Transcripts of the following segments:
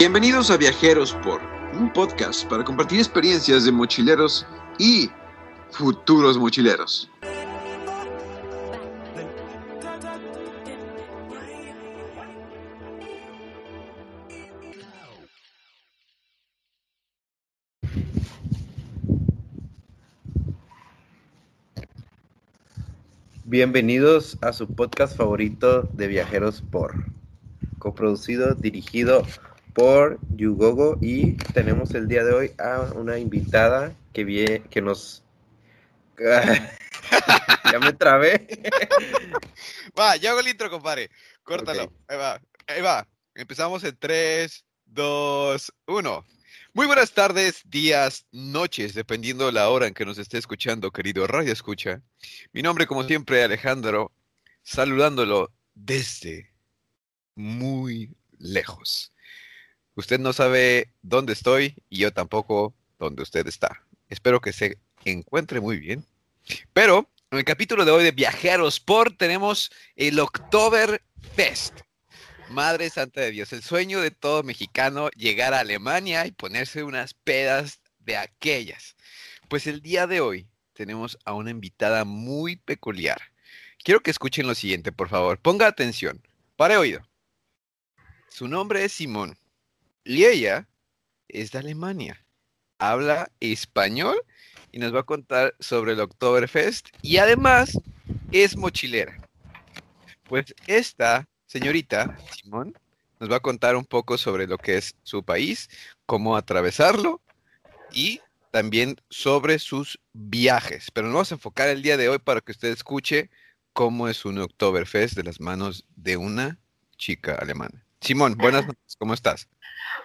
Bienvenidos a Viajeros por, un podcast para compartir experiencias de mochileros y futuros mochileros. Bienvenidos a su podcast favorito de Viajeros por, coproducido, dirigido por Yugogo y tenemos el día de hoy a una invitada que vie, que nos ya me trabé. va, ya hago el intro, compadre. Córtalo. Ahí va. Ahí va. Empezamos en 3, 2, 1. Muy buenas tardes, días, noches, dependiendo de la hora en que nos esté escuchando, querido Radio Escucha. Mi nombre, como siempre, Alejandro, saludándolo desde muy lejos. Usted no sabe dónde estoy y yo tampoco dónde usted está. Espero que se encuentre muy bien. Pero en el capítulo de hoy de Viajeros por tenemos el Oktoberfest. Madre Santa de Dios, el sueño de todo mexicano llegar a Alemania y ponerse unas pedas de aquellas. Pues el día de hoy tenemos a una invitada muy peculiar. Quiero que escuchen lo siguiente, por favor. Ponga atención. Pare oído. Su nombre es Simón y ella es de Alemania. Habla español y nos va a contar sobre el Oktoberfest y además es mochilera. Pues esta señorita, Simón, nos va a contar un poco sobre lo que es su país, cómo atravesarlo y también sobre sus viajes. Pero nos vamos a enfocar el día de hoy para que usted escuche cómo es un Oktoberfest de las manos de una chica alemana. Simón, buenas noches, ¿cómo estás?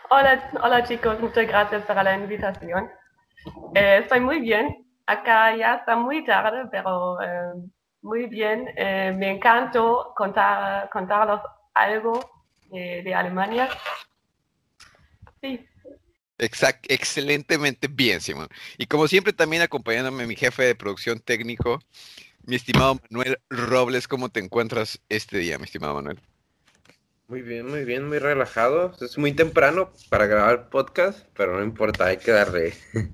Hola, hola chicos, muchas gracias por la invitación. Eh, estoy muy bien. Acá ya está muy tarde, pero eh, muy bien. Eh, me encantó contar, contarlos algo de, de Alemania. Sí, Exact, excelentemente bien, Simón. Y como siempre, también acompañándome mi jefe de producción técnico, mi estimado Manuel Robles, ¿cómo te encuentras este día, mi estimado Manuel? Muy bien, muy bien, muy relajado. Es muy temprano para grabar podcast, pero no importa, hay que darle.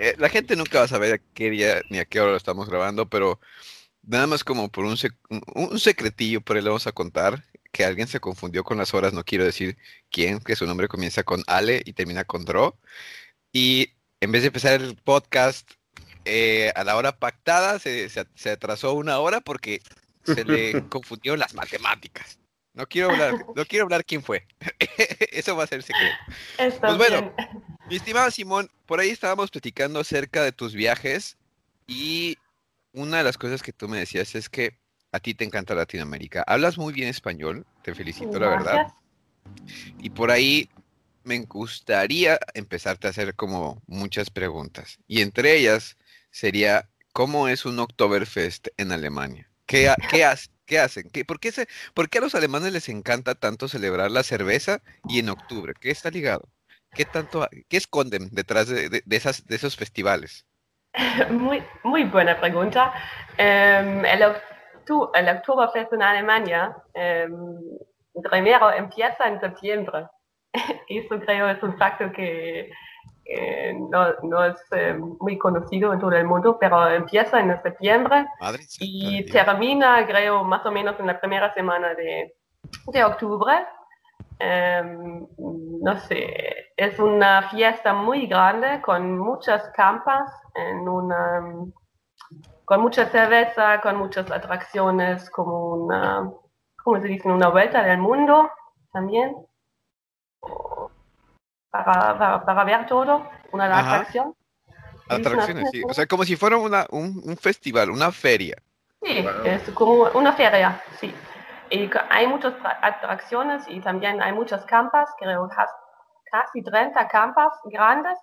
Eh, la gente nunca va a saber a qué día ni a qué hora lo estamos grabando, pero nada más como por un, sec- un- secretillo, por ahí le vamos a contar que alguien se confundió con las horas, no quiero decir quién, que su nombre comienza con Ale y termina con Dro. Y en vez de empezar el podcast eh, a la hora pactada, se, se- se atrasó una hora porque se le confundieron las matemáticas. No quiero hablar, no quiero hablar quién fue. Eso va a ser secreto. está Pues bueno. Mi estimado Simón, por ahí estábamos platicando acerca de tus viajes y una de las cosas que tú me decías es que a ti te encanta Latinoamérica. Hablas muy bien español, te felicito, la verdad. Y por ahí me gustaría empezarte a hacer como muchas preguntas. Y entre ellas sería, ¿cómo es un Oktoberfest en Alemania? ¿Qué, ha- qué, hac- qué hacen? ¿Qué, por, qué se- por qué a los alemanes les encanta tanto celebrar la cerveza y en octubre? ¿Qué está ligado? ¿Qué tanto, qué esconden detrás de, de- de esas, de esos festivales? Muy, muy buena pregunta. Em, el, octu- el Oktoberfest en Alemania em, primero empieza en septiembre. Eso creo es un facto que eh, no, no es eh, muy conocido en todo el mundo, pero empieza en septiembre Madre y Dios. termina, creo, más o menos en la primera semana de, de octubre. Em, no sé, es una fiesta muy grande con muchas campas, en una, con mucha cerveza, con muchas atracciones, como una, ¿cómo se dice? Una vuelta del mundo también. Para, para, para ver todo, una Ajá. atracción. ¿Se dice una Atracciones, sí. O sea, como si fuera una, un, un festival, una feria. Sí, Wow. es como una feria, sí. Y hay muchas tra- atracciones y también hay muchas campas, creo cas- casi 30 campas grandes.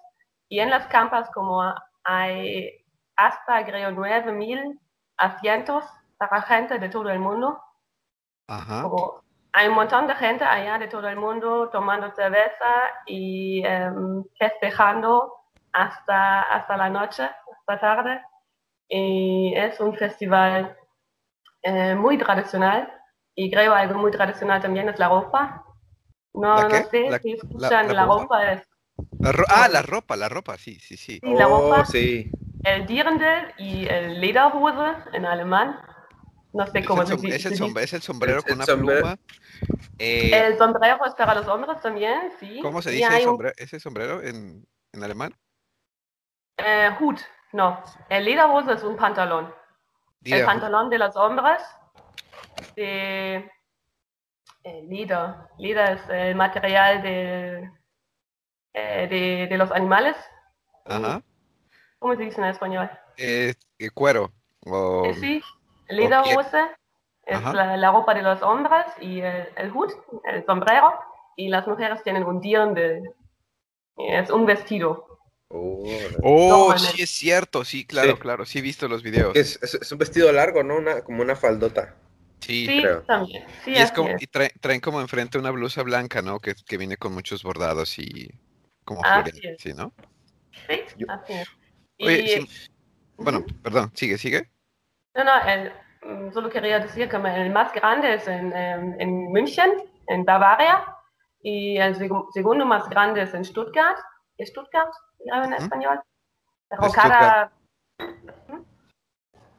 Y en las campas como hay hasta, creo, 9.000 asientos para gente de todo el mundo. Ajá. Como hay un montón de gente allá de todo el mundo tomando cerveza y em, festejando hasta, hasta la noche, hasta tarde. Y es un festival eh, muy tradicional. Y creo algo muy tradicional también es la ropa. No, ¿La no sé ¿La- si la- escuchan, la la, bomba? ropa es La ro- ah, la ropa, la ropa, sí, sí, sí. sí, la Oh, ropa, sí. el Dirndl y el Lederhose en alemán. No sé Es cómo el, se som- dice. es el sombre- es el sombrero El- con el una sombrero. pluma. Eh, El sombrero es para los hombres también, sí. ¿Cómo se dice hay un- sombre- ese sombrero en, en alemán? Eh, Hut, no. El Lederhose es un pantalón. El pantalón de los hombres de eh, Leder. Leder es el material de, eh, de, de los animales. Ajá. ¿Cómo se dice en español? Eh, eh, cuero. o- Eh, sí, Lederhose es la, la ropa de los hombres y el, el Hut, el sombrero. Y las mujeres tienen un Dirndl. Es un vestido. Oh, Oh, No, sí, es cierto, sí, claro, Sí. claro, sí he visto los videos. es, es- es un vestido largo, ¿no? Una, como una faldota. Sí, Sí, creo. también. Sí, y es como, es. y trae- traen como enfrente una blusa blanca, ¿no? Que, que viene con muchos bordados y como Así florida, es. sí, ¿no? Sí, Yo- así es. Oye, Y- bueno, perdón, sigue, sigue. No, no, el, mm, solo quería decir que el más grande es en, em, en München, en Bavaria, y el seg- segundo más grande es en Stuttgart, ¿es Stuttgart en español? Pero cada,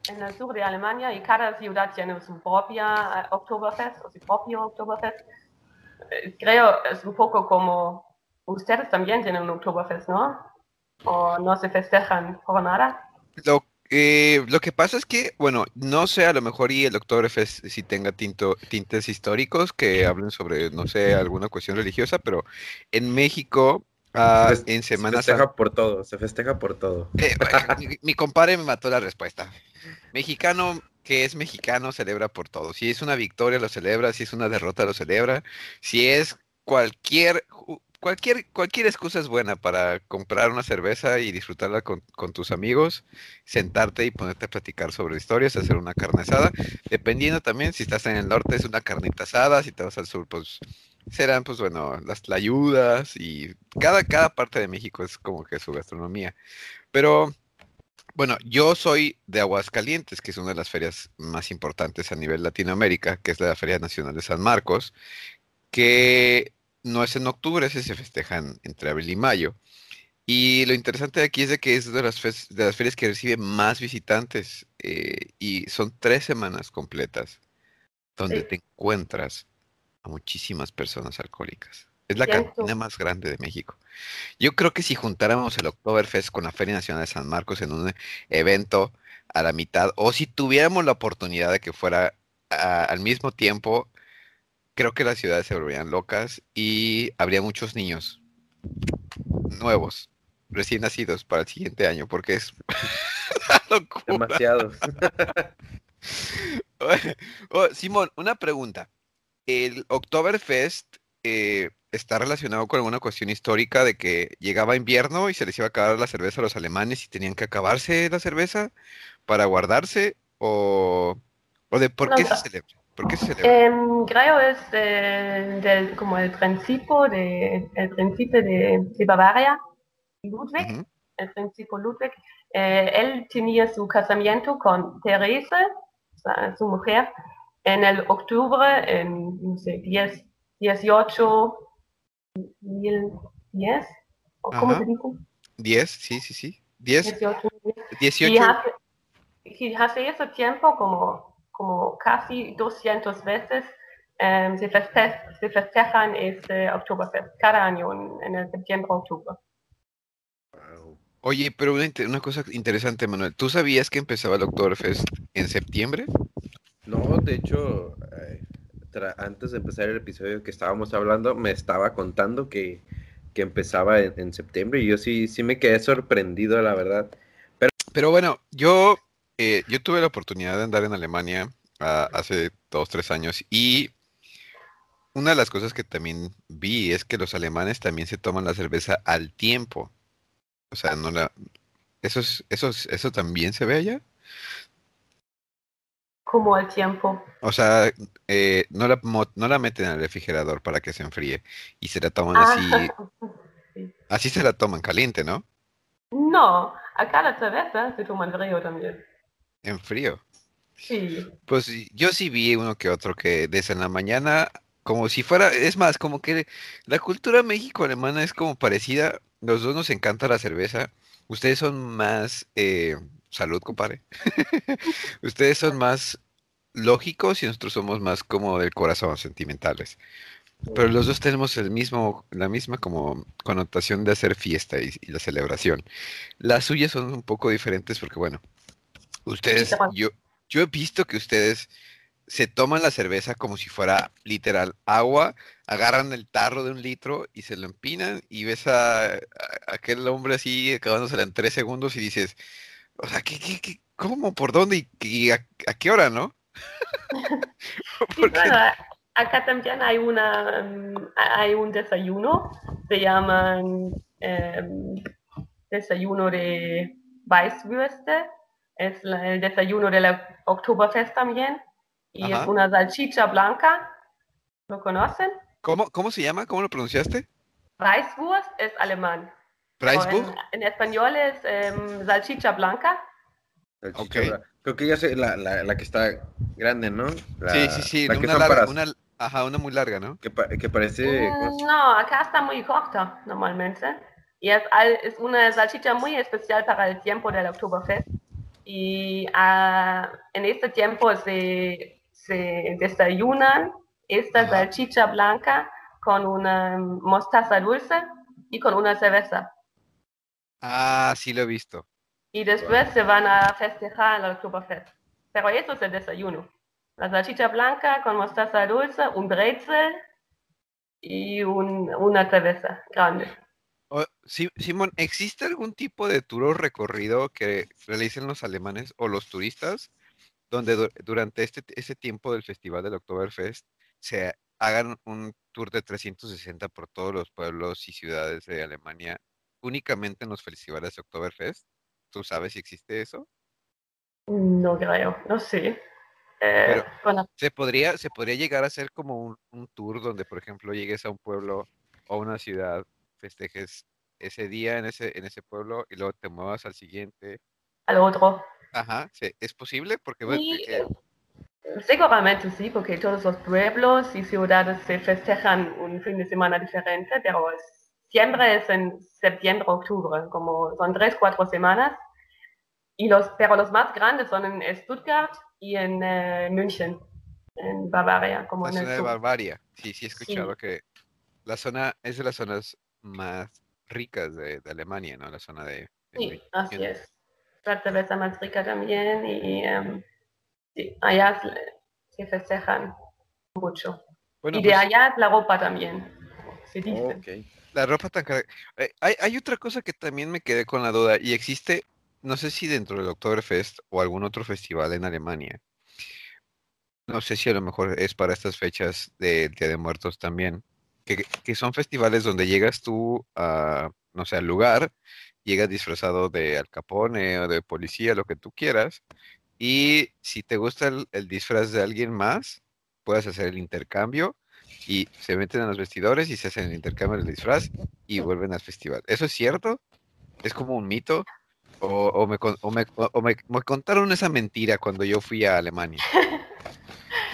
en el sur de Alemania, y cada ciudad tiene su propia eh, Oktoberfest, o su propio Oktoberfest. Eh, Creo es un poco como, ustedes también tienen un Oktoberfest, ¿no? O no se festejan por nada. Lo, eh, lo que pasa es que, bueno, no sé, a lo mejor y el Oktoberfest si tenga tinto, tintes históricos que hablen sobre, no sé, alguna cuestión religiosa, pero en México, Fes- en Se Semana festeja Santa, por todo, se festeja por todo. eh, mi, mi compadre me mató la respuesta. Mexicano que es mexicano celebra por todo. Si es una victoria lo celebra, si es una derrota lo celebra, si es cualquier cualquier cualquier excusa es buena para comprar una cerveza y disfrutarla con, con tus amigos, sentarte y ponerte a platicar sobre historias, hacer una carne asada, dependiendo también si estás en el norte es una carnita asada, si te vas al sur pues serán pues bueno, las tlayudas y cada cada parte de México es como que su gastronomía. Pero bueno, yo soy de Aguascalientes, que es una de las ferias más importantes a nivel Latinoamérica, que es la Feria Nacional de San Marcos, que no es en octubre, ese se festejan entre abril y mayo. Y lo interesante de aquí es de que es de las, de las ferias que recibe más visitantes eh, y son tres semanas completas donde Sí. te encuentras a muchísimas personas alcohólicas. Es la Cierto. cantina más grande de México. Yo creo que si juntáramos el Oktoberfest con la Feria Nacional de San Marcos en un evento a la mitad, o si tuviéramos la oportunidad de que fuera a- al mismo tiempo, creo que las ciudades se volverían locas y habría muchos niños nuevos, recién nacidos para el siguiente año, porque es una locura. Demasiado. Oh, Simón, una pregunta. ¿El Oktoberfest eh, está relacionado con alguna cuestión histórica de que llegaba invierno y se les iba a acabar la cerveza a los alemanes y tenían que acabarse la cerveza para guardarse? ¿O, o de por No, qué se celebra? ¿Por qué se celebra? Em, creo es de- del- como el principio de, el principio de, de Bavaria, Ludwig, Ujú, el principio Ludwig. Eh, él tenía su casamiento con sea, su mujer, en el octubre, en no sé, 10, 18, 1010, o cómo Ajá. se dice? ¿Diez? Sí, sí, sí. ¿Diez? 18, 10. Y hace, y hace ese tiempo, como, como casi 200 veces, em, se, feste- se festejan este Oktoberfest cada año en, en el septiembre-octubre. Oye, pero una, una cosa interesante, Manuel. ¿Tú sabías que empezaba el Oktoberfest en septiembre? No, de hecho, eh, antes de empezar el episodio que estábamos hablando, me estaba contando que, que empezaba en, en septiembre y yo sí, sí me quedé sorprendido, la verdad. Pero bueno, yo, eh, yo tuve la oportunidad de andar en Alemania ah, hace dos, tres años y una de las cosas que también vi es que los alemanes también se toman la cerveza al tiempo. O sea, no la... ¿Eso, es- eso, es- eso también se ve allá? Como el tiempo. O sea, eh, no, la, no la meten al refrigerador para que se enfríe y se la toman Ah, así, sí. así se la toman caliente, ¿no? No, acá la cerveza se toma en frío también. En frío. Sí. Pues yo sí vi uno que otro que desde la mañana como si fuera, es más, como que la cultura México-alemana es como parecida, los dos nos encanta la cerveza, ustedes son más, eh, salud, compadre, ustedes son más lógicos y nosotros somos más como del corazón, sentimentales. Pero los dos tenemos el mismo, la misma como connotación de hacer fiesta y, y la celebración. Las suyas son un poco diferentes porque, bueno, ustedes, yo, yo he visto que ustedes se toman la cerveza como si fuera literal agua, agarran el tarro de un litro y se lo empinan y ves a, a- aquel hombre así acabándosela en tres segundos y dices, o sea, ¿qué, qué, qué- cómo, por dónde y, y a, a qué hora, no? Sí, Porque- bueno, acá también hay, una, mm, hay un desayuno, se llaman em, desayuno de Weißwürste, es la- el desayuno de la Oktoberfest también, y Ajá. es una salchicha blanca, ¿lo conocen? ¿Cómo, cómo se llama? ¿Cómo lo pronunciaste? Weißwurst es alemán, ¿Preisbuch? en, en español es em, salchicha blanca, La Ok. chicha, Creo que ya sé, la, la, la que está grande, ¿no? La, Sí, sí, sí, La que una larga, para- una, ajá, una muy larga, ¿no? que, pa- que parece... ¿cómo Mm, No, acá está muy corta normalmente. Y es, al- es una salchicha muy especial para el tiempo del Oktoberfest. Y ah, en este tiempo se, se desayunan esta Ajá. salchicha blanca con una mostaza dulce y con una cerveza. Ah, sí lo he visto. Y después se van a festejar el Oktoberfest. Pero eso es el desayuno. La salchicha blanca con mostaza dulce, un brezel y un- una cerveza grande. Sí, Simón, ¿existe algún tipo de tour o recorrido que realicen los alemanes o los turistas donde du- durante este, ese tiempo del Festival del Oktoberfest se hagan un tour de 360 por todos los pueblos y ciudades de Alemania únicamente en los festivales de Oktoberfest? ¿Tú sabes si existe eso? No creo, no sé. Eh, Pero- bueno, ¿Se podría, se podría llegar a hacer como un, un tour donde, por ejemplo, llegues a un pueblo o una ciudad, festejes ese día en ese, en ese pueblo y luego te muevas al siguiente? al otro. Ajá, sí, ¿es posible? Porque bueno, Y, eh, seguramente sí, porque todos los pueblos y ciudades se festejan un fin de semana diferente, pero es- siempre es en septiembre, octubre, como son tres, cuatro semanas. Y los, pero los más grandes son en Stuttgart y en eh, München, en Bavaria, como la en el zona de sur. Bavaria, sí, sí he Sí. escuchado que la zona es de las zonas más ricas de, de Alemania, ¿no? La zona de... Sí, así es. La cerveza más rica también y em, sí, allá se, festejan mucho. Bueno, y de pues, allá la ropa también, se dice. La ropa tan cara. Eh, hay, hay otra cosa que también me quedé con la duda y existe, no sé si dentro del Oktoberfest o algún otro festival en Alemania. No sé si a lo mejor es para estas fechas del Día de Muertos también, que, que son festivales donde llegas tú a, no sé, al lugar, llegas disfrazado de Al Capone o de policía, lo que tú quieras, y si te gusta el, el disfraz de alguien más, puedes hacer el intercambio y se meten en los vestidores y se hacen el intercambio del disfraz y vuelven al festival. ¿Eso es cierto? ¿Es como un mito? ¿O, o me, o me- o me- me contaron esa mentira cuando yo fui a Alemania?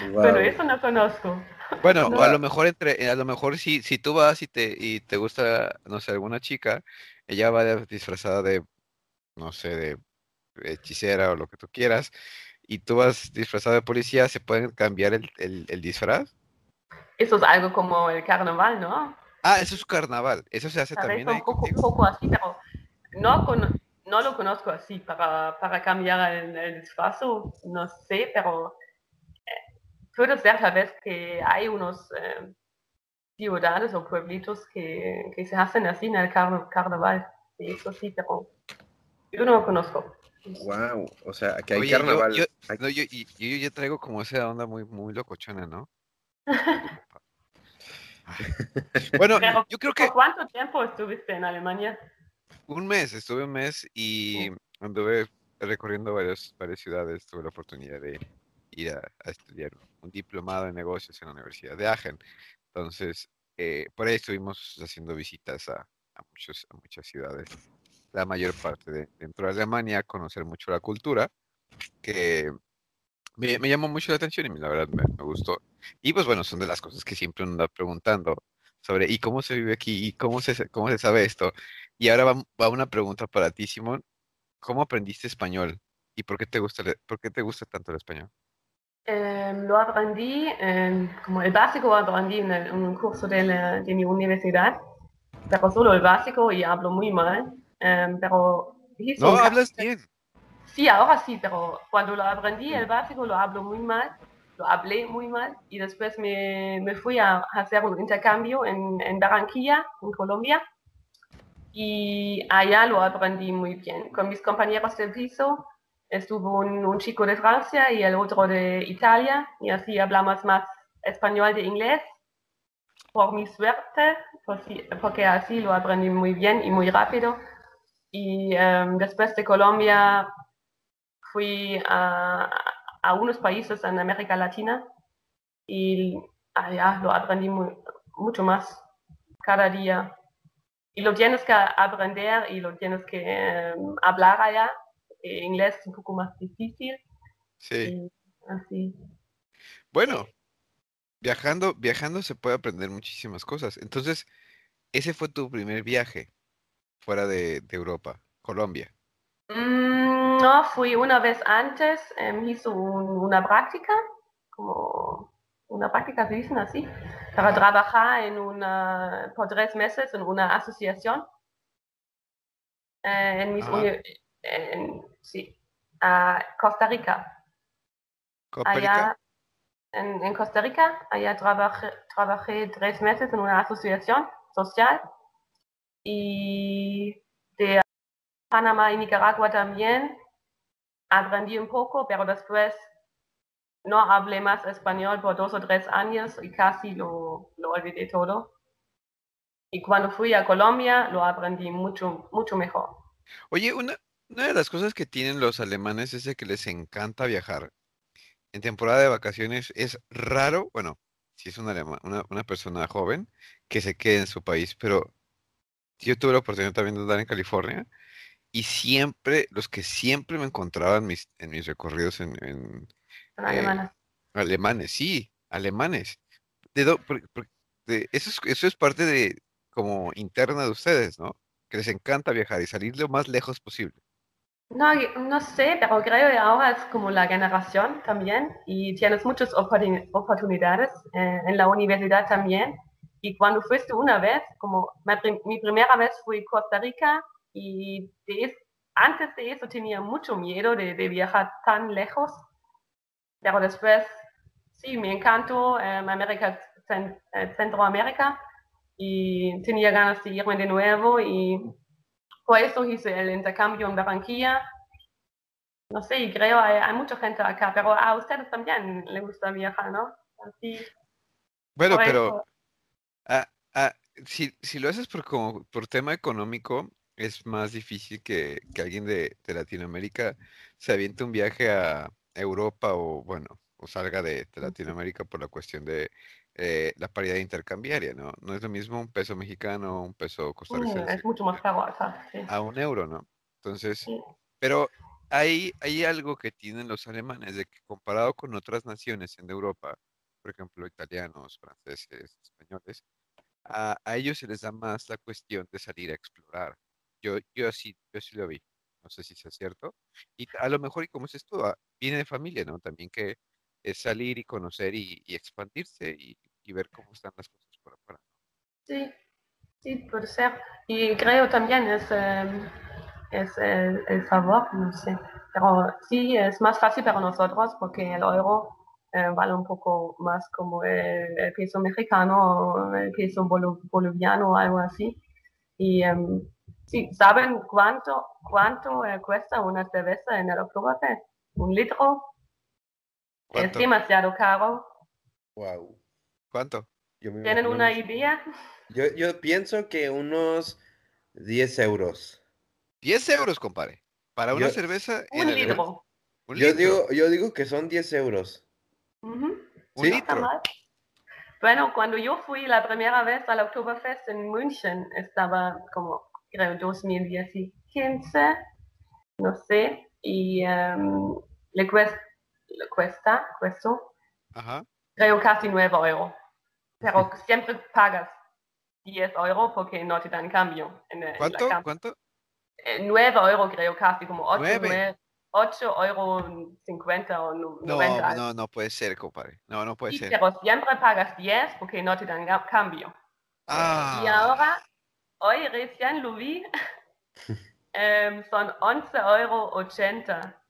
Wow. Pero eso no conozco. Bueno, No. a lo mejor entre, a lo mejor si, si tú vas y te, y te gusta, no sé, alguna chica, ella va disfrazada de, no sé, de hechicera o lo que tú quieras, y tú vas disfrazado de policía, ¿se pueden cambiar el, el- el disfraz? Eso es algo como el carnaval, ¿no? Ah, eso es carnaval, eso se hace también un poco, poco así, pero no, con- no lo conozco así para, para cambiar el, el disfraz, no sé, pero puede ser tal vez que hay unos eh, ciudades o pueblitos que, que se hacen así en el car- carnaval. Sí, eso sí, pero yo no lo conozco. Wow. O sea, que hay Oye, yo- carnaval. yo- Hay- No, yo, y- yo, yo ya traigo como esa onda muy, muy locochona, ¿no? Bueno, Pero, yo creo que ¿Por cuánto tiempo estuviste en Alemania? un mes, estuve un mes y anduve recorriendo varias, varias ciudades, tuve la oportunidad de ir a, a estudiar un diplomado en negocios en la Universidad de Aachen. Entonces, eh, por ahí estuvimos haciendo visitas a, a muchos, a muchas ciudades, la mayor parte de, dentro de Alemania, conocer mucho la cultura, que me, me llamó mucho la atención y la verdad me, me gustó. Y pues bueno, son de las cosas que siempre uno anda preguntando sobre ¿y cómo se vive aquí? ¿y cómo se, cómo se sabe esto? Y ahora va, va una pregunta para ti, Simón. ¿Cómo aprendiste español? ¿Y por qué te gusta, por qué te gusta tanto el español? Em, lo aprendí, em, como el básico lo aprendí en, el- en un curso de, la- de mi universidad, pero solo el básico y hablo muy mal. Em, pero No, hablas bien. Sí, ahora sí, pero cuando lo aprendí el básico lo hablo muy mal, lo hablé muy mal y después me, me fui a hacer un intercambio en, en Barranquilla, en Colombia, y allá lo aprendí muy bien. Con mis compañeros del piso estuvo un, un chico de Francia y el otro de Italia, y así hablamos más español de inglés. Por mi suerte, porque así lo aprendí muy bien y muy rápido. Y em, después de Colombia fui a, a unos países en América Latina y allá lo aprendí muy- mucho más cada día. Y lo tienes que aprender y lo tienes que em, hablar allá. Eh, inglés es un poco más difícil. Sí. y así. Bueno, viajando, viajando se puede aprender muchísimas cosas. Entonces, ese fue tu primer viaje fuera de, de Europa, Colombia. Mm, no, fui una vez antes, em, hice un- una práctica, como una práctica, se dicen así, para trabajar en una, por tres meses en una asociación. eh, en mis Ajá. uni- en, sí, a Costa Rica. Costa Rica. Allá, en, en Costa Rica, allá trabajé, trabajé tres meses en una asociación social y de Panamá y Nicaragua también aprendí un poco, pero después no hablé más español por dos o tres años y casi lo, lo olvidé todo. Y cuando fui a Colombia lo aprendí mucho, mucho mejor. Oye, una, una de las cosas que tienen los alemanes es de que les encanta viajar. En temporada de vacaciones es raro, bueno, si es una, alema- una, una persona joven que se quede en su país, pero yo tuve la oportunidad también de andar en California y siempre, los que siempre me encontraba en mis, en mis recorridos en, Eh, alemanes. alemanes, sí, alemanes. De do- por- por- de- eso es, eso es parte de como interna de ustedes, ¿no? Que les encanta viajar y salir lo más lejos posible. No, no sé, pero creo que ahora es como la generación también y tienes muchas oportuni- oportunidades eh, en la universidad también. Y cuando fuiste una vez, como mi, prim- mi primera vez fui a Costa Rica y antes de eso tenía mucho miedo de, viajar tan lejos, pero después sí, me encantó eh, América, eh, Centroamérica y tenía ganas de irme de nuevo y por eso hice el intercambio en Barranquilla. No sé, y creo hay, hay mucha gente acá, pero a ustedes también les gusta viajar, ¿no? Así, Bueno, pero ah, ah, si, si lo haces por, como, por tema económico, es más difícil que, que alguien de, de Latinoamérica se aviente un viaje a Europa o, bueno, o salga de, de Latinoamérica por la cuestión de eh, la paridad intercambiaria, ¿no? No es lo mismo un peso mexicano, un peso Mm, costarricense. es mucho más caro acá, sí. a un euro, ¿no? Entonces, Sí. pero hay, hay algo que tienen los alemanes de que comparado con otras naciones en Europa, por ejemplo, italianos, franceses, españoles, a, a ellos se les da más la cuestión de salir a explorar. Yo, yo sí, yo sí lo vi. No sé si sea cierto. Y a lo mejor, y como es esto, ah, viene de familia, ¿no? También que es salir y conocer y, y expandirse y, y ver cómo están las cosas por afuera. Sí, sí, puede ser. Y creo también es, eh, es el, el sabor, no sé. Pero sí, es más fácil para nosotros porque el euro eh, vale un poco más como el, el peso mexicano o el peso boliviano o algo así. Y em, sí, ¿saben cuánto, cuánto eh, cuesta una cerveza en el Oktoberfest? Un litro. Es demasiado caro. Wow. ¿Cuánto? Yo me ¿Tienen una unos- idea? Yo, yo pienso que unos 10 euros. 10 euros, compadre. Para una Yo- cerveza Un litro. Un Yo litro. digo, yo digo que son 10 euros. Un litro. Bueno, cuando yo fui la primera vez al Oktoberfest en München, estaba como, creo, 2015, no sé, y em, le, cuest- lo cuesta, cuesto, Ajá. creo casi 9 euros. Pero siempre pagas 10 euros porque no te dan cambio. En, el- en la ¿Cuánto? ¿Cuánto? eh, 9 euros creo casi, como 8, Nueve. 8 euros 50 o no- No, 90. no, no puede ser, compadre. No, no puede Sí, ser. pero siempre pagas 10 porque no te dan cambio. Y Ah, ahora, hoy recién lo vi, em, son 11 euros 80.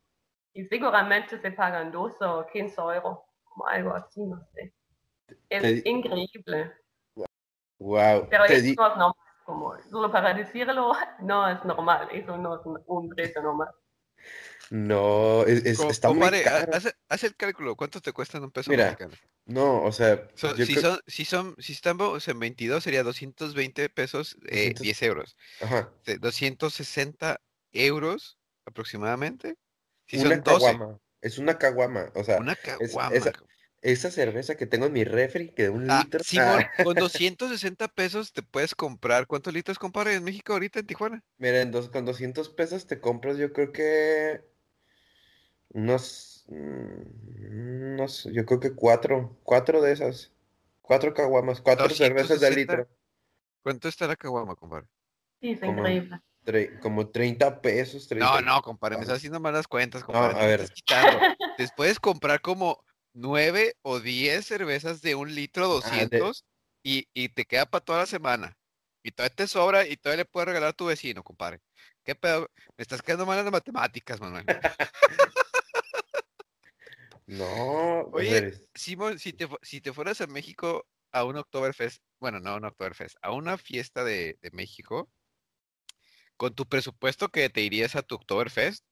Y seguramente se pagan 12 o 15 euros, como algo así, no sé. Es Te- increíble. Wow. Pero Te eso di- no es normal, como solo para decirlo, no es normal, eso no es un- precio normal. No, es, es- está muy caro. haz, haz el cálculo. ¿Cuánto te cuesta un peso Mira, mexicano? No, o sea, So- yo si, creo- son, si son, si estamos en 22 sería 220 pesos, eh, 200. 10 euros. ajá, De 260 euros aproximadamente. Si una son 12, caguama. Es una caguama. O sea, una caguama. esa- esa cerveza que tengo en mi refri, que de un Ah, litro. Simón, ah, con 260 pesos te puedes comprar. ¿Cuántos litros, compadre, en México ahorita en Tijuana? mira, en dos, con 200 pesos te compras, yo creo que unos, mm, no sé, yo creo que cuatro, cuatro de esas, cuatro caguamas, cuatro cervezas de 260. litro, ¿Cuánto está la caguama, compadre? Sí, es Como- increíble. tre- como 30 pesos, 30 No, no, compadre, me estás haciendo malas cuentas, compadre. a te ver. puedes comprar como 9 o 10 cervezas de un litro Ah, de- 200 y, y te queda para toda la semana. Y todavía te sobra y todavía le puedes regalar a tu vecino, compadre. ¿Qué pedo? Me estás quedando mal en las matemáticas, Manuel. No, Oye, Simón, si te, si te fueras a México a un Oktoberfest, bueno, no a un Oktoberfest, a una fiesta de, de México, con tu presupuesto que te irías a tu Oktoberfest,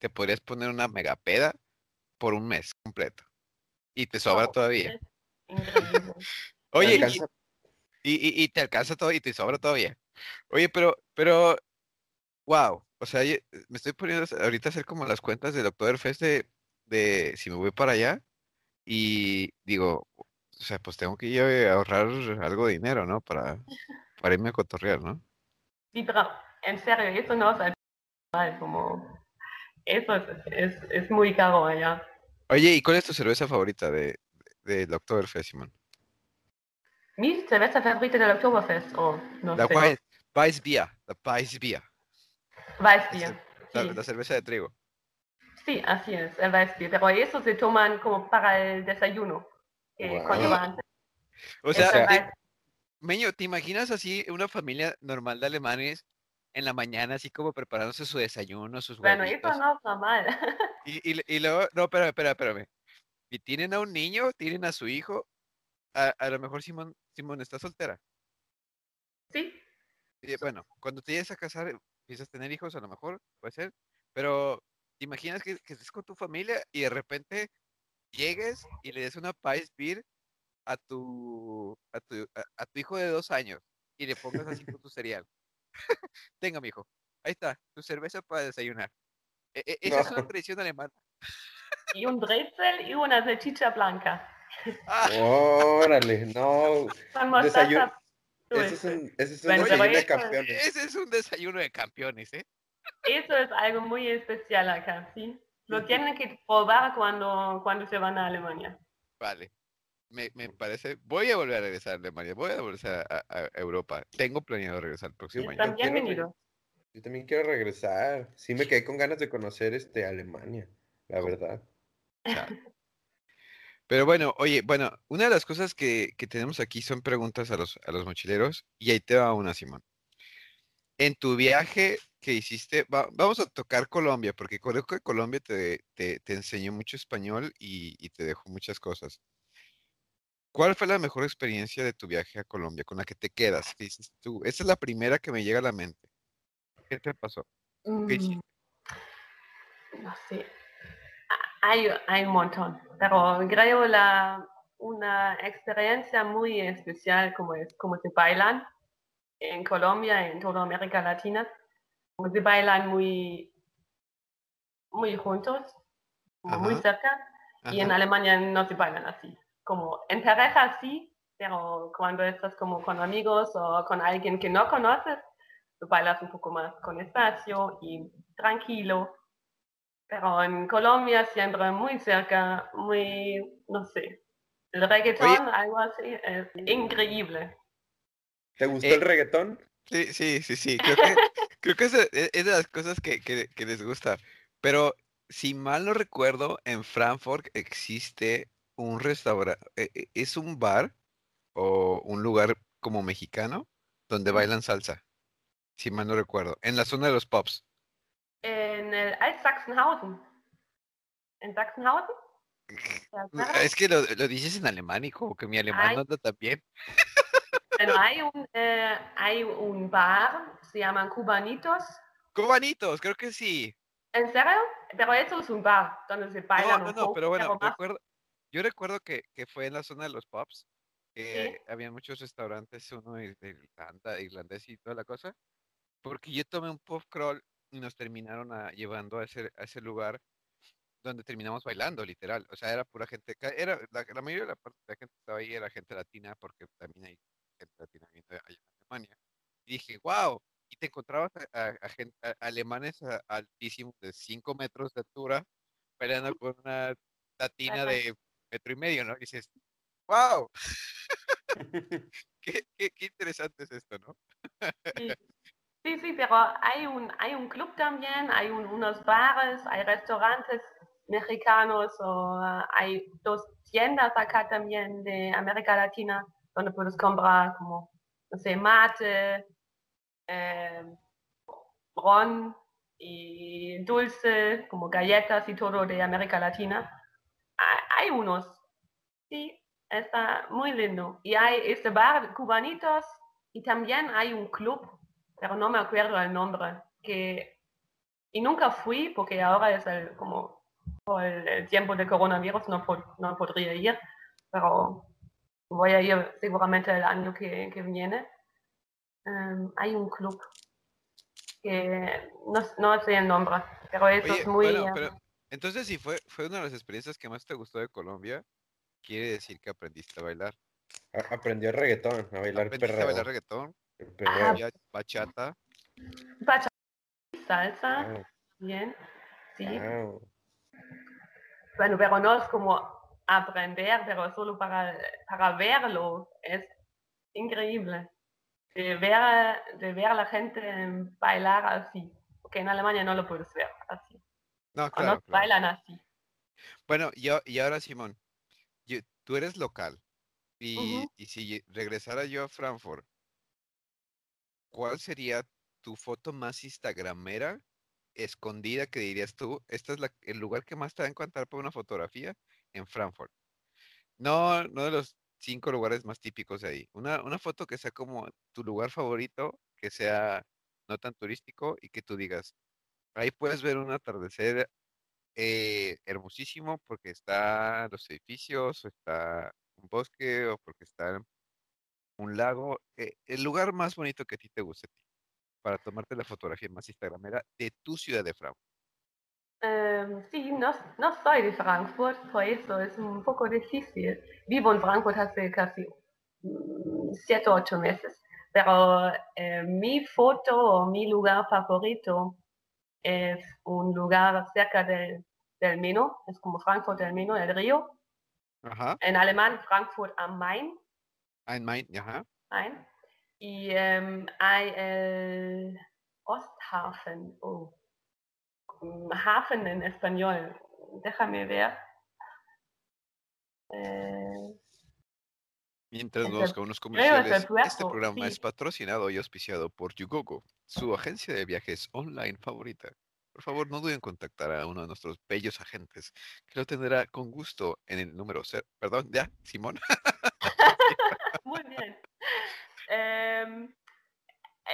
te podrías poner una megapeda por un mes completo. Y te sobra todavía. Oye, y, y, y- te alcanza todo y te sobra todavía. Oye, pero, pero, wow. O sea, me estoy poniendo ahorita a hacer como las cuentas del Oktoberfest de, de si me voy para allá y digo, o sea, pues tengo que yo ahorrar algo de dinero, ¿no? Para, para irme a cotorrear, ¿no? Sí, pero en serio, eso no es como eso es, es, es muy caro allá. Oye, ¿y cuál es tu cerveza favorita de, de, del Oktoberfest, Simón? Mi cerveza favorita del Oktoberfest, o no La sé, Weiss- Weissbier, la Weissbier, Weissbier. la, Sí, la cerveza de trigo. sí, así es, el Weissbier. Pero eso se toman como para el desayuno, Guau. cuando van. O sea, Weiss- Meño, ¿te imaginas así una familia normal de alemanes en la mañana, así como preparándose su desayuno, sus Bueno, eso huevitos? no es normal. Y, y, y luego, no, espérame, espérame, espérame. Y tienen a un niño, tienen a su hijo. A, a lo mejor Simón, Simón está soltera. sí, Y, bueno, cuando te llegues a casar, empiezas a tener hijos, a lo mejor, puede ser. Pero, ¿te imaginas que, que estés con tu familia y de repente llegues y le des una Pice Beer a tu, a tu, a, a tu hijo de dos años y le pongas así con tu cereal? Tenga, mijo. Ahí está, tu cerveza para desayunar. E- e- esa es una No. tradición alemana. y un brezel y una salchicha blanca. Ah, Órale, no. Desayuno- Ese es un, ese es un Bueno, desayuno de campeones. ese es un desayuno de campeones, ¿eh? Eso es algo muy especial acá, ¿sí? Lo tienen que probar cuando, cuando se van a Alemania. Vale. Me, me parece. Voy a volver a regresar a Alemania. Voy a volver a, Europa. Tengo planeado regresar el próximo año. Re- bienvenidos. Yo también quiero regresar. Sí me quedé con ganas de conocer este Alemania, la verdad. Pero bueno, oye, bueno, una de las cosas que, que tenemos aquí son preguntas a los, a los mochileros y ahí te va una, Simón. En tu viaje que hiciste, va- vamos a tocar Colombia, porque creo que Colombia te, te, te enseñó mucho español y, y te dejó muchas cosas. ¿Cuál fue la mejor experiencia de tu viaje a Colombia con la que te quedas? ¿Qué dices tú? Esa es la primera que me llega a la mente. ¿Qué te pasó? ¿Qué Mm, no sé. Hay, hay un montón, pero creo la, una experiencia muy especial como es como se bailan en Colombia, en toda América Latina, como se bailan muy, muy juntos, muy Ajá. cerca, y en Ajá. Alemania no se bailan así. Como en pareja sí, pero cuando estás como con amigos o con alguien que no conoces, bailas un poco más con espacio y tranquilo. Pero en Colombia siempre muy cerca, muy, no sé, el reggaetón, algo así, es increíble. ¿Te gustó Eh, el reggaetón? Sí, sí, sí, sí. Creo que, creo que es, de- es de las cosas que, que- que les gusta. Pero si mal no recuerdo, en Frankfurt existe un restaurante, es un bar o un lugar como mexicano donde bailan salsa. Si mal no recuerdo. En la zona de los pubs. En el Alt Sachsenhausen. ¿En Sachsenhausen? Mm, Es que lo, lo dices en alemán y como que mi alemán no anda tan bien. Bueno, hay un, eh, hay un bar, se llaman Cubanitos. Cubanitos, creo que sí. ¿En serio? Pero eso es un bar donde se baila No, no, pero bueno, yo recuerdo que, que fue en la zona de los pubs, que había muchos restaurantes, uno de Irlanda, irlandés y toda la cosa, porque yo tomé un pub crawl y nos terminaron a- llevando a ese, a ese lugar donde terminamos bailando, literal. O sea, era pura gente, era, la, la mayoría de la parte de la gente que estaba ahí era gente latina, porque también hay gente latina allá en Alemania. Y dije, wow, y te encontrabas a, a- a gen- a- alemanes altísimos de 5 metros de altura, peleando con una latina Ajá. de metro y medio, ¿no? Y dices, wow, qué, qué, qué interesante es esto, ¿no? Sí. sí, pero hay un, hay un club también, hay un- unos bares, hay restaurantes mexicanos o eh, hay dos tiendas acá también de América Latina donde puedes comprar como, no sé, mate, eh, ron y dulce, como galletas y todo de América Latina. Hay, unos, sí, está muy lindo. Y hay este bar, Cubanitos, y también hay un club, pero no me acuerdo el nombre, que y nunca fui porque ahora es el, como por el, tiempo de coronavirus no, no podría ir, pero voy a ir seguramente el año que, que viene. Em, hay un club que no, no sé el nombre, pero eso Oye, es muy... bueno, pero entonces si fue, fue una de las experiencias que más te gustó de Colombia, quiere decir que aprendiste a bailar. A- Aprendió el reggaetón, a bailar Aprendiste a perreo. bailar reggaetón, el perreo. ya- bachata. bachata, salsa, Ah, bien, sí. ah. Bueno, pero no es como aprender, pero solo para, para verlo es increíble. De ver, de ver a la gente bailar así, porque en Alemania no lo puedes ver así. No, claro, no claro. bailan así. Bueno, y, y ahora Simón, yo- tú eres local y, si regresara yo a Frankfurt, ¿cuál sería tu foto más instagramera escondida que dirías tú? Este es la- el lugar que más te va a encontrar para una fotografía en Frankfurt. No, no de los cinco lugares más típicos de ahí. Una, una foto que sea como tu lugar favorito, que sea no tan turístico y que tú digas, ahí puedes ver un atardecer eh, hermosísimo porque está los edificios, está un bosque, o porque está un lago. eh, el lugar más bonito que a ti te guste a ti, para tomarte la fotografía más instagramera de tu ciudad de Frankfurt. Em, sí, no, no soy de Frankfurt, por eso es un poco difícil. Vivo en Frankfurt hace casi mm, siete o ocho meses, pero eh, mi foto o mi lugar favorito es un lugar cerca del, del Meno, es como Frankfurt del Meno, el río. Ajá, En alemán, Frankfurt am Main. ein Main, ajá. Main. Y em, hay el Osthafen. Oh. Hafen en español. Déjame ver. Eh, Mientras el- busca unos comerciales, este programa sí. es patrocinado y auspiciado por Yugogo, su agencia de viajes online favorita. Por favor, no duden en contactar a uno de nuestros bellos agentes, que lo tendrá con gusto en el número cero. Perdón, ya, Simón. muy bien. Em,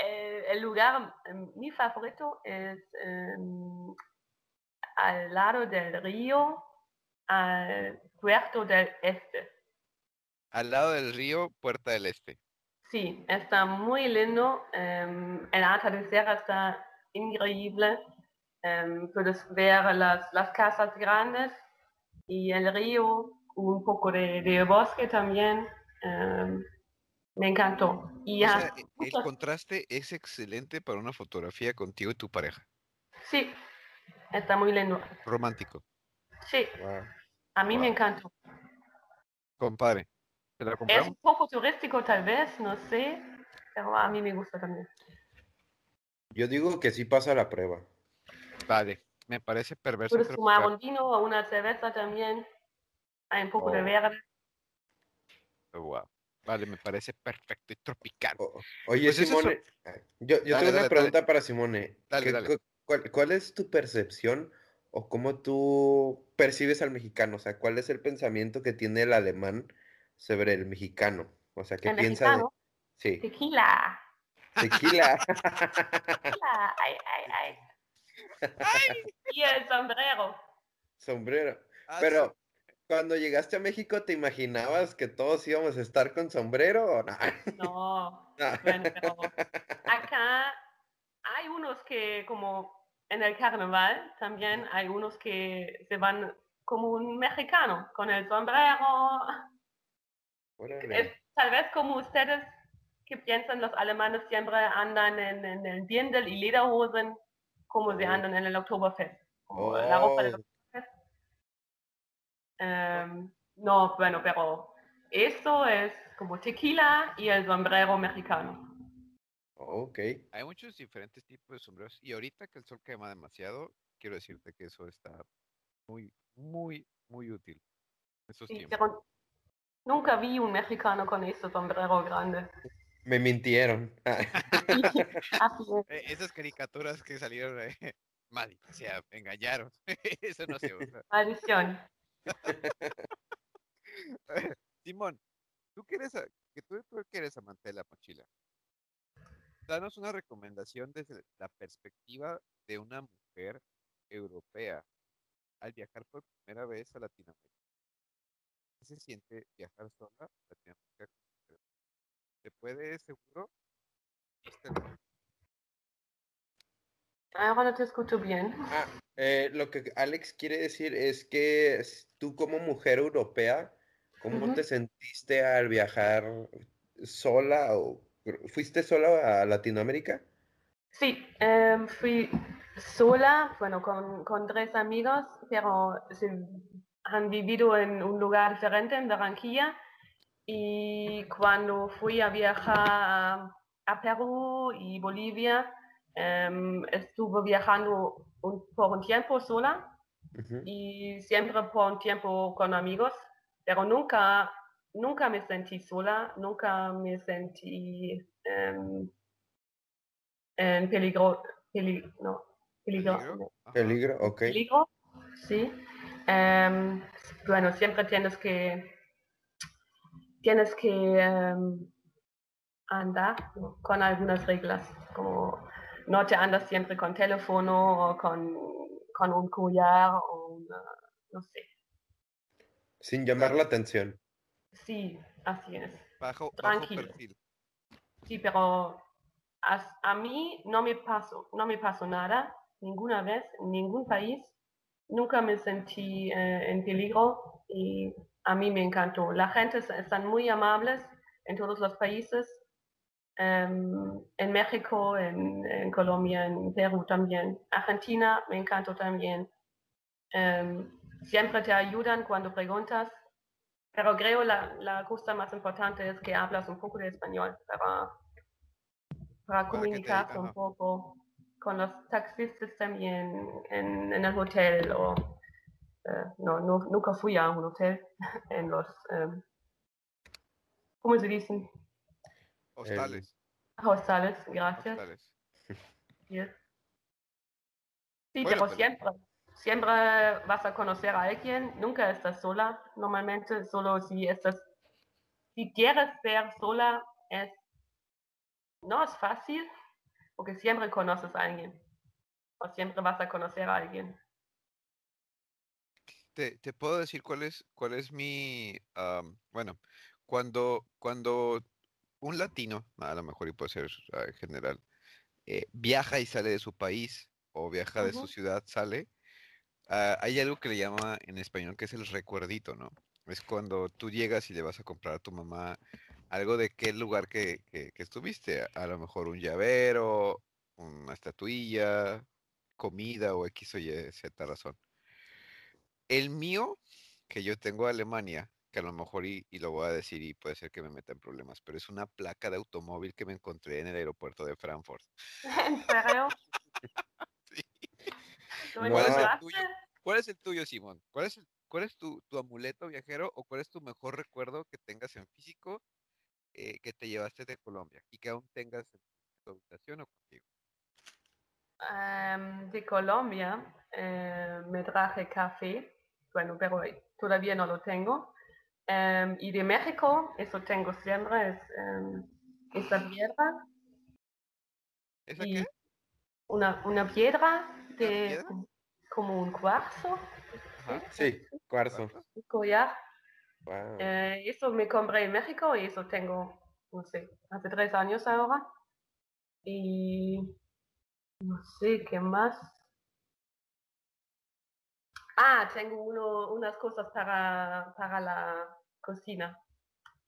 eh, el lugar, em, mi favorito es em, al lado del río, al puerto del este. Al lado del río, Puerta del Este. Sí, está muy lindo. em, el atardecer está increíble. em, puedes ver las, las casas grandes y el río, un poco de, de bosque también. em, me encantó. Y O sea, e- el muchas- contraste es excelente para una fotografía contigo y tu pareja. sí, está muy lindo. Romántico. Sí, Wow. a mí me Wow. encanta. Compadre. ¿Te la Es un poco turístico tal vez, no sé, pero a mí me gusta también. Yo digo que sí pasa la prueba. Vale. Me parece perverso. Puedes tomar un vino o una cerveza también. Hay un poco de Oh. verde. Wow. Vale, me parece perfecto y tropical. O- oye, Pues es Simone, yo, yo Dale, tengo una dale, pregunta para Simone. Dale, ¿Qué- dale. cu- Cuál, cuál es tu percepción o cómo tú percibes al mexicano? O sea, ¿cuál es el pensamiento que tiene el alemán sobre el mexicano? O sea, ¿qué El piensa de... mexicano, Sí, tequila. tequila. tequila. Ay, ay, ay. Y el sombrero. Sombrero. Ah, Pero cuando llegaste a México, ¿te imaginabas que todos íbamos a estar con sombrero o no? No, No. bueno, pero acá hay unos que como en el carnaval también hay unos que se van como un mexicano con el sombrero. Es tal vez como ustedes que piensan los alemanes siempre andan en, en el Dirndl y Lederhosen como se Oh. andan en el Oktoberfest. La ropa del Oh, Oktoberfest. Em, no, bueno, pero eso es como tequila y el sombrero mexicano. ok. Hay muchos diferentes tipos de sombreros y ahorita que el sol quema demasiado, quiero decirte que eso está muy, muy, muy útil. en Estos Sí, tiempos. pero nunca vi un mexicano con ese sombrero grande. Me mintieron. Es. Eh, esas caricaturas que salieron, eh, maldita sea, me engañaron. eso no se usa. Maldición. Simón, tú que eres, a- que tú, tú que eres amante de la mochila, danos una recomendación desde la perspectiva de una mujer europea al viajar por primera vez a Latinoamérica. ¿Qué se siente viajar sola a Latinoamérica? ¿Se puede seguro? Este, Ahora no te escucho bien. Ah, eh, lo que Alex quiere decir es que tú como mujer europea, ¿cómo te sentiste al viajar sola o fuiste sola a Latinoamérica? Sí, em, fui sola, bueno, con, con tres amigos, pero se han vivido en un lugar diferente, en Barranquilla. Y cuando fui a viajar a, a Perú y Bolivia, em, estuve viajando un- por un tiempo sola y siempre por un tiempo con amigos, pero nunca, nunca me sentí sola, nunca me sentí em, en peligro, peli- no, peligro, ¿Peligro? Ajá. Peligro, ok. peligro, sí. Em, bueno, siempre tienes que, tienes que em, andar con algunas reglas, como no te andas siempre con teléfono o con, con un collar o una, no sé. Sin llamar la atención. Sí, así es. Bajo, bajo Tranquilo. perfil. Sí, pero as- a, mí no me pasó, no me pasó nada, ninguna vez, en ningún país. Nunca me sentí eh, en peligro y a mí me encantó. La gente es- están muy amables en todos los países. Em, en México, en, en Colombia, en Perú también. Argentina me encantó también. Em, siempre te ayudan cuando preguntas. Pero creo la, la cosa más importante es que hablas un poco de español para, para comunicarte un poco con los taxistas también en, en el hotel o eh, no, no, nunca fui a un hotel en los em, ¿cómo se dicen? Hostales. Hostales, gracias. hostales. Sí, Sí, Bueno, pero pero- siempre, siempre vas a conocer a alguien, nunca estás sola, normalmente solo si estás, si quieres ser sola, es, no es fácil, porque siempre conoces a alguien, o siempre vas a conocer a alguien. Te, te puedo decir cuál es, cuál es mi, bueno, cuando, cuando un latino, a lo mejor y puede ser ah, en general, eh, viaja y sale de su país o viaja de su ciudad, sale, ah, hay algo que le llama en español que es el recuerdito, ¿no? Es cuando tú llegas y le vas a comprar a tu mamá algo de qué lugar que, que- que estuviste, a, lo mejor un llavero, una estatuilla, comida o X o Y, Z razón. El mío, que yo tengo de Alemania, que a lo mejor y, y lo voy a decir y puede ser que me meta en problemas, pero es una placa de automóvil que me encontré en el aeropuerto de Frankfurt. ¿En serio? Sí. ¿Tú Wow. ¿Cuál es el tuyo? ¿Cuál es el tuyo, Simón? ¿Cuál es, el- cuál es tu, tu amuleto viajero o cuál es tu mejor recuerdo que tengas en físico eh, que te llevaste de Colombia y que aún tengas en tu habitación o contigo? Em, de Colombia eh, me traje café, bueno, pero todavía no lo tengo. Em, y de México, eso tengo siempre, es em, esa piedra, ¿Esa y qué? una, una piedra de piedra? como un cuarzo, Ajá. Sí, cuarzo. un collar. Wow. Eh, eso me compré en México y eso tengo, no sé, hace tres años ahora. Y no sé qué más. Ah, tengo uno, unas cosas para, para la cocina.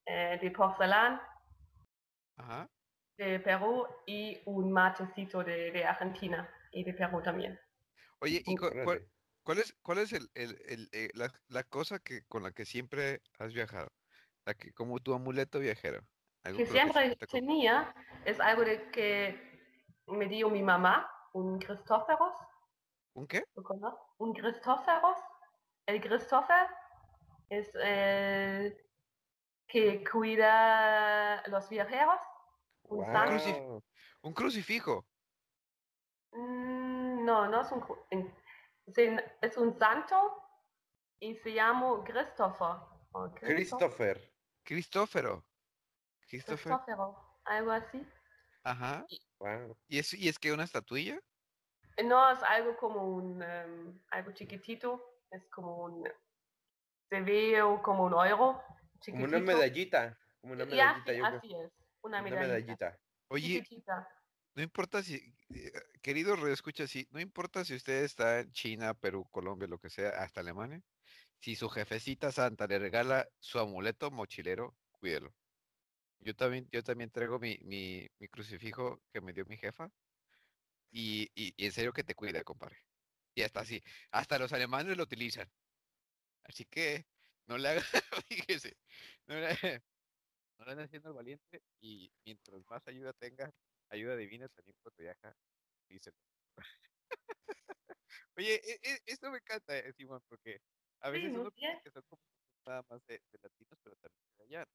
Eh, de porcelana Ajá. de Perú y un matecito de, de Argentina y de Perú también. Oye, ¿y cu- Órale. Cuál, es, cuál es el, el- el, eh, la, la cosa que, con la que siempre has viajado? La que, como tu amuleto viajero. Que siempre tenía es algo de que me dio mi mamá, un Cristóferos. ¿Un qué? Un Cristóferos. El Christopher es el que cuida los viajeros. Un Wow. santo. Un crucifijo. Mm, no, no es un, cru- es un santo y se llama Christopher. Christopher. Cristófero. Christopher. Cristófero, algo así. Ajá. Wow. ¿Y es, y es que una estatuilla? No, es algo como un, em, algo chiquitito, es como un, se ve como un euro, Como chiquitito. una medallita. Como una Y medallita, así, yo así es, una Una medallita. medallita. Oye, Chiquitita. No importa si, eh, querido escucha sí, no importa si usted está en China, Perú, Colombia, lo que sea, hasta Alemania, si su jefecita santa le regala su amuleto mochilero, cuídelo. Yo también, yo también traigo mi, mi, mi crucifijo que me dio mi jefa y, y, en serio que te cuida, compadre. Y hasta así, hasta los alemanes lo utilizan. Así que no le hagan, fíjese, no le, no le el valiente y mientras más ayuda tenga, ayuda divina también cuando viaja, díselo. Oye, e- e- esto me encanta, eh, Simón, porque a veces uno bien. piensa que son como nada más de, de latinos, pero también de allá.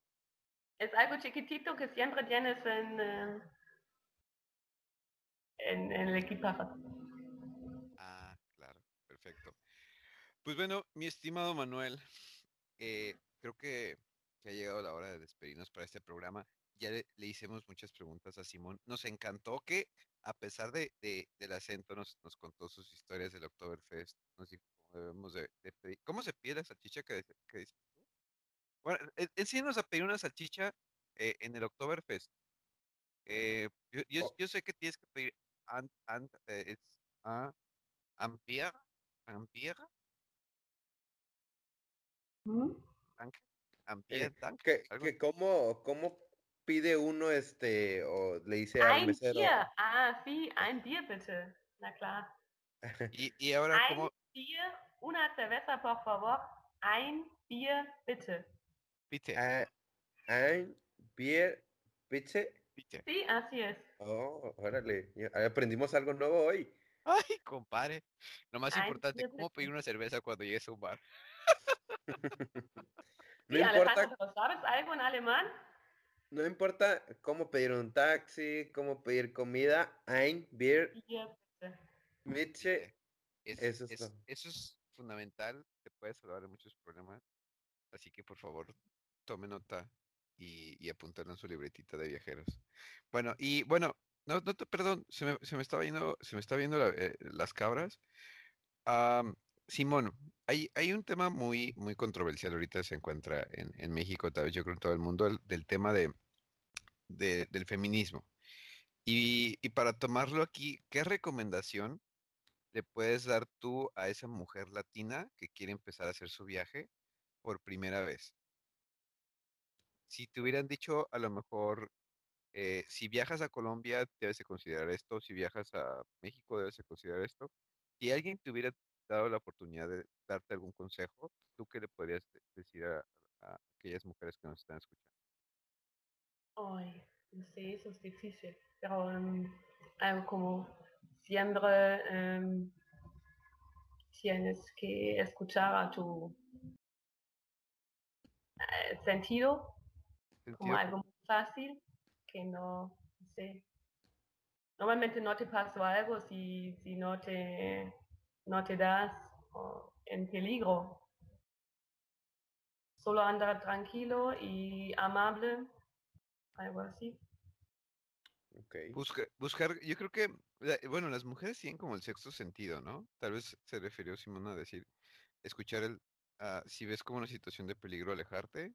Es algo chiquitito que siempre tienes en, eh, en, en el equipaje. Ah, claro, perfecto. Pues bueno, mi estimado Manuel, eh, creo que, que ha llegado la hora de despedirnos para este programa. Ya le, le hicimos muchas preguntas a Simón. Nos encantó que, a pesar de, de- del acento, nos, nos contó sus historias del Oktoberfest. Nos dijo cómo debemos de, de pedir. ¿Cómo se pide la salchicha que, que dices tú? Bueno, en- enséñanos a pedir una salchicha eh, en el Oktoberfest. Eh, yo, yo, Oh. yo sé que tienes que pedir ant, ant, eh, es, ah, ¿Mm? Eh, que, que cómo, cómo pide uno este, o le dice al mesero. Bier. Ah, sí, ein Bier bitte. Na klar. Y, y ahora, Ein ¿cómo Bier, una cerveza, por favor. Ein Bier bitte. pite? Ah, ein Bier, bitte. pite? Sí, así es. Oh, órale, aprendimos algo nuevo hoy. Ay, compadre. Lo más importante, ¿cómo pedir una cerveza cuando llegues a un bar? No Sí, importa, Alejandro, ¿pero ¿sabes algo en alemán? No importa cómo pedir un taxi, cómo pedir comida, ein Bier. Es- Eso es eso es fundamental, te puede salvar de muchos problemas. Así que por favor, tome nota y, y apúntalo en su libretita de viajeros. Bueno, y bueno, no, no te, perdón, se me, se me estaba yendo, se me está viendo la- eh, las cabras. Am, Simón, hay, un tema muy, muy controversial ahorita se encuentra en, México, tal vez yo creo en todo el mundo, el- del tema de, de- del feminismo. Y, para tomarlo aquí, ¿qué recomendación le puedes dar tú a esa mujer latina que quiere empezar a hacer su viaje por primera vez? Si te hubieran dicho a lo mejor, eh, si viajas a Colombia, debes de considerar esto, si viajas a México, debes de considerar esto, Si alguien te hubiera dado la oportunidad de darte algún consejo, ¿tú qué le podrías de- decir a, a aquellas mujeres que nos están escuchando? Ay, no sé, eso es difícil. Pero em, algo como siempre em, tienes que escuchar a tu eh, sentido como Sentido algo muy fácil, que no, no sé. Normalmente no te pasó algo si, si no, te, no te das en peligro. Solo andar tranquilo y amable, algo así. Ok. Busca- buscar, yo creo que, bueno, las mujeres tienen como el sexto sentido, ¿no? Tal vez se refirió Simón a decir, escuchar el, ah, si ves como una situación de peligro, alejarte,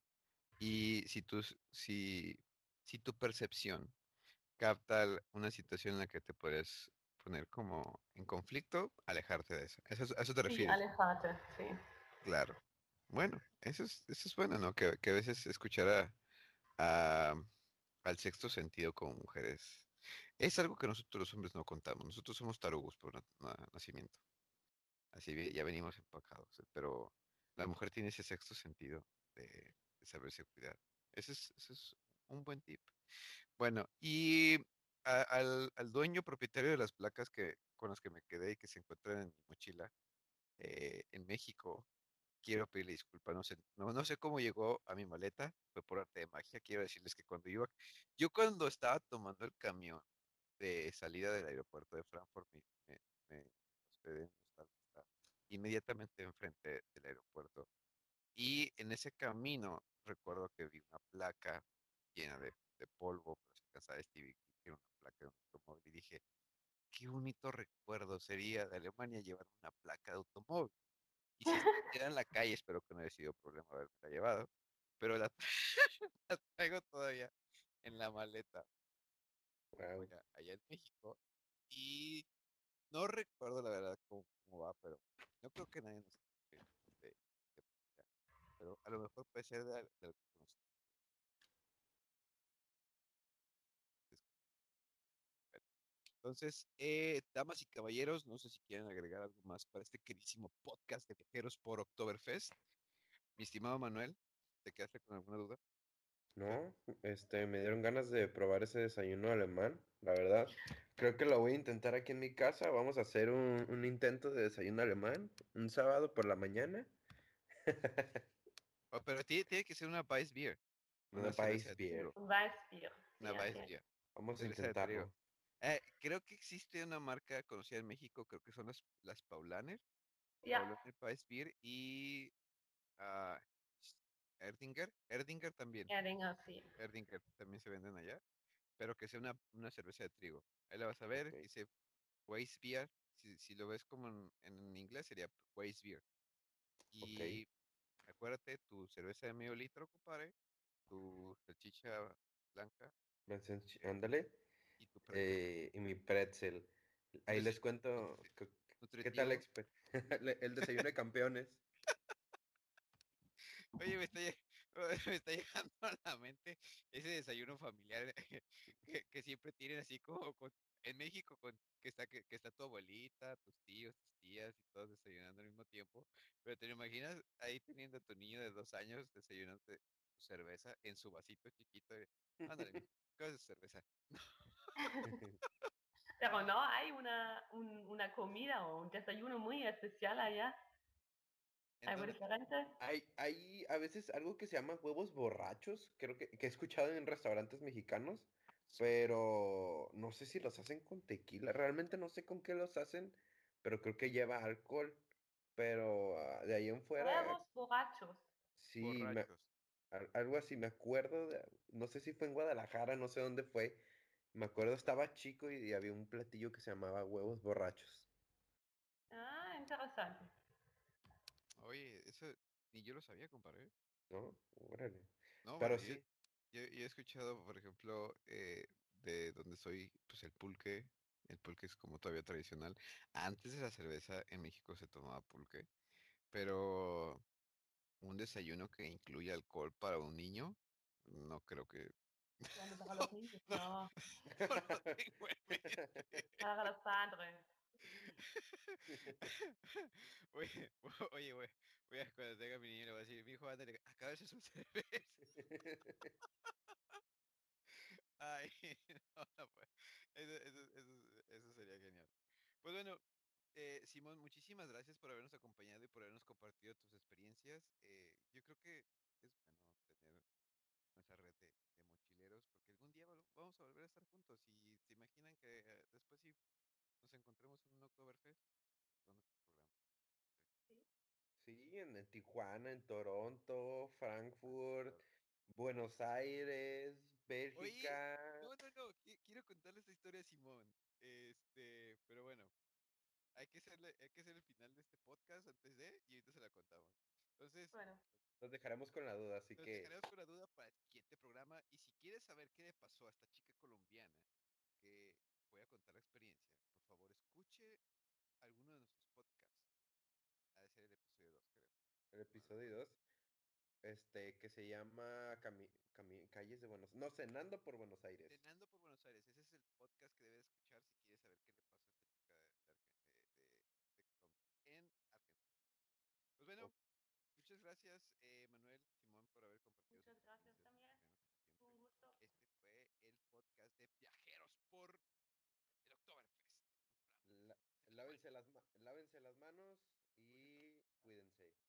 y si tu, si, si tu percepción capta una situación en la que te puedes poner como en conflicto, alejarte de eso. ¿Eso, es- a eso te Sí, refieres? alejate, sí. Claro. Bueno, eso es, eso es bueno, ¿no? Que, que a veces escuchar a, a- al sexto sentido como mujeres es algo que nosotros los hombres no contamos. Nosotros somos tarugos por na- na- nacimiento. Así ya venimos empacados. Pero la mujer tiene ese sexto sentido de, de saberse cuidar. Ese es, ese es un buen tip. Bueno, y al, al dueño propietario de las placas que, con las que me quedé y que se encuentran en mi mochila eh, en México, quiero pedirle disculpas. No sé, no, no sé cómo llegó a mi maleta, fue por arte de magia. Quiero decirles que cuando iba, yo cuando estaba tomando el camión de salida del aeropuerto de Frankfurt, me, me, me hospedé inmediatamente enfrente del aeropuerto. Y en ese camino recuerdo que vi una placa llena de, de polvo, pero se alcanzaba a distinguir que era una placa de un automóvil. Y dije, qué bonito recuerdo sería de Alemania llevar una placa de automóvil. Y si estuviera en la calle, espero que no haya sido problema haberme llevado, pero la, la traigo todavía en la maleta Wow. allá en México. Y no recuerdo la verdad cómo, cómo va, pero no creo que nadie nos escuche de-. Pero a lo mejor puede ser de, al- Entonces, eh, damas y caballeros, no sé si quieren agregar algo más para este queridísimo podcast de viajeros por Oktoberfest. Mi estimado Manuel, ¿te quedaste con alguna duda? No, este, me dieron ganas de probar ese desayuno alemán, la verdad. Creo que lo voy a intentar aquí en mi casa. Vamos a hacer un, un intento de desayuno alemán un sábado por la mañana. Oh, pero tiene, tiene que ser una Weissbier. Una cerveza de Weissbier. trigo, Un Weißbier. Una Sí, así es. Weissbier. Vamos a intentarlo. Eh, creo que existe una marca conocida en México, creo que son las, las Paulaner, Paulaner Weissbier y ah, Erdinger, Erdinger también, Erdinger, sí. Erdinger también se venden allá, pero que sea una, una cerveza de trigo. Ahí la vas a ver, Ok. dice Weissbier, si, si lo ves como en, en inglés sería Weissbier. Y acuérdate, tu cerveza de medio litro, compadre, tu salchicha blanca Ándale. Eh, y mi pretzel. Ahí les cuento qué, qué tal el desayuno de campeones. Oye, me está, me está llegando a la mente ese desayuno familiar que, que siempre tienen así como con- en México con que está que, que está tu abuelita, tus tíos, tus tías y todos desayunando al mismo tiempo. Pero te lo imaginas ahí teniendo a tu niño de dos años desayunando cerveza en su vasito chiquito. Ándale, ¿qué es cerveza? Pero no, hay una, un- una comida o un desayuno muy especial allá. Entonces. Hay, hay a veces algo que se llama huevos borrachos, creo que, que he escuchado en restaurantes mexicanos, pero no sé si los hacen con tequila, realmente no sé con qué los hacen, pero creo que lleva alcohol, pero ah, de ahí en fuera, Huevos borrachos. sí, me- borrachos. al- algo así, me acuerdo, de- no sé si fue en Guadalajara, no sé dónde fue, me acuerdo estaba chico y, había un platillo que se llamaba huevos borrachos, Ah, interesante. Oye, eso ni yo lo sabía, compadre. ¿no? Órale. No, Pero sí, Yo, yo he escuchado, por ejemplo, eh, de donde soy, pues el pulque. El pulque es como todavía tradicional. Antes de la cerveza en México se tomaba pulque, pero un desayuno que incluya alcohol para un niño, no creo que Bueno, para los niños, no. Para los padres. Oye, oye, güey, voy a cuando tenga mi niño le voy a decir, mi hijo, ándale, acábese su cerveza. Ay, no, no, pues, eso, eso, eso, eso sería genial. Pues bueno, eh, Simón, muchísimas gracias por habernos acompañado y por habernos compartido tus experiencias. Eh, yo creo que es bueno tener nuestra red de, de mochileros, porque algún día vol- vamos a volver a estar juntos y se imaginan que eh, después sí nos encontremos en un Oktoberfest con nuestro programa. Sí, en, en Tijuana, en Toronto, Frankfurt, Buenos Aires, Oye, Bélgica. no, no, no, qui- quiero contarle esta historia a Simón. Este, pero bueno, hay que hacerle, hay que hacer el final de este podcast antes de, y ahorita se la contamos. Entonces, Bueno, Nos dejaremos con la duda, así nos que dejaremos con la duda para el siguiente programa. Y si quieres saber qué le pasó a esta chica colombiana, que voy a contar la experiencia, por favor, escuche alguno de nuestros podcasts. Ha de ser el episodio 2, creo. el episodio 2, este, que se llama Cami- Cami- Calles de Buenos No, Cenando por Buenos Aires. Cenando por Buenos Aires, ese es el podcast que debes escuchar si quieres saber qué le pasó a esta chica de, de Argen- de- de- de Colombia en Argentina. Pues bueno, Ok. muchas gracias, eh, Manuel, Simón, por haber compartido. sus Muchas gracias experiencias también. menos como siempre. un gusto. Este fue el podcast de Viajeros por el Oktoberfest. Nos hablamos. La- Se les lávense, las ma- lávense las manos y cuídense.